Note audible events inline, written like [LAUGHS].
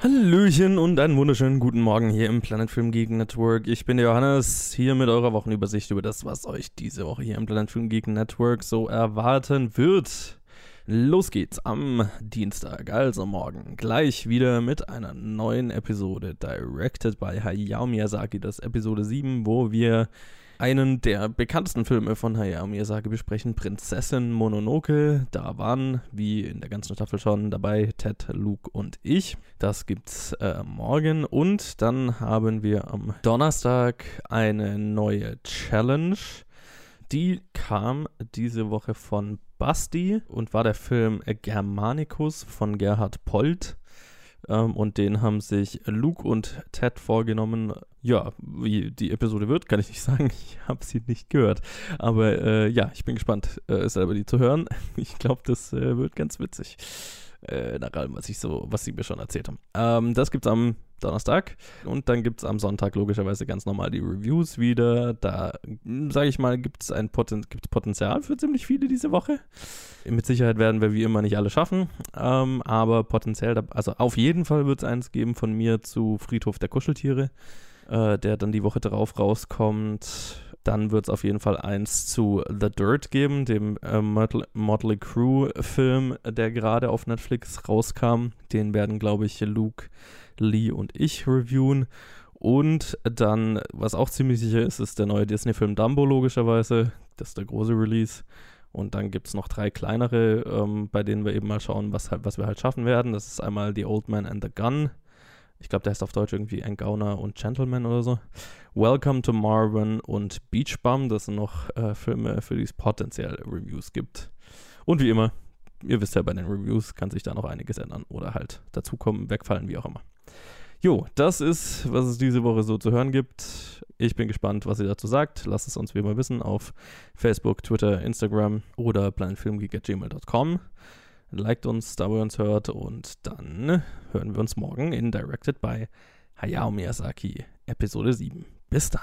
Hallöchen und einen wunderschönen guten Morgen hier im Planet Film Geek Network. Ich bin der Johannes, hier mit eurer Wochenübersicht über das, was euch diese Woche hier im Planet Film Geek Network so erwarten wird. Los geht's am Dienstag, also morgen, gleich wieder mit einer neuen Episode, directed by Hayao Miyazaki, das Episode 7, wo wir einen der bekanntesten Filme von Hayao Miyazaki besprechen, Prinzessin Mononoke. Da waren, wie in der ganzen Staffel schon, dabei Ted, Luke und ich. Das gibt's äh, morgen. Und dann haben wir am Donnerstag eine neue Challenge. Die kam diese Woche von Basti und war der Film Germanicus von Gerhard Polt. Ähm, und den haben sich Luke und Ted vorgenommen. Ja, wie die Episode wird, kann ich nicht sagen. [LAUGHS] Ich habe sie nicht gehört. Aber äh, ja, ich bin gespannt, äh, selber die zu hören. [LAUGHS] Ich glaube, das äh, wird ganz witzig. Äh, nach allem, was ich so, was sie mir schon erzählt haben. Ähm, das gibt's am Donnerstag. Und dann gibt es am Sonntag logischerweise ganz normal die Reviews wieder. Da, hm, sage ich mal, gibt es ein Poten gibt's Potenzial für ziemlich viele diese Woche. Mit Sicherheit werden wir wie immer nicht alle schaffen. Ähm, aber potenziell, also auf jeden Fall wird es eins geben von mir zu Friedhof der Kuscheltiere, äh, der dann die Woche darauf rauskommt. Dann wird es auf jeden Fall eins zu The Dirt geben, dem äh, Motley Crew Film, der gerade auf Netflix rauskam. Den werden, glaube ich, Luke, Lee und ich reviewen. Und dann, was auch ziemlich sicher ist, ist der neue Disney-Film Dumbo, logischerweise. Das ist der große Release. Und dann gibt es noch drei kleinere, ähm, bei denen wir eben mal schauen, was, halt, was wir halt schaffen werden. Das ist einmal The Old Man and the Gun. Ich glaube, der heißt auf Deutsch irgendwie Ein Gauner und Gentleman oder so. Welcome to Marvin und Beach Bum. Das sind noch äh, Filme, für die es potenziell Reviews gibt. Und wie immer, ihr wisst ja, bei den Reviews kann sich da noch einiges ändern oder halt dazukommen, wegfallen, wie auch immer. Jo, das ist, was es diese Woche so zu hören gibt. Ich bin gespannt, was ihr dazu sagt. Lasst es uns wie immer wissen auf Facebook, Twitter, Instagram oder planetfilmgeek.gmail.com. Liked uns, da wo ihr uns hört und dann hören wir uns morgen in Directed by Hayao Miyazaki, Episode 7. Bis dann.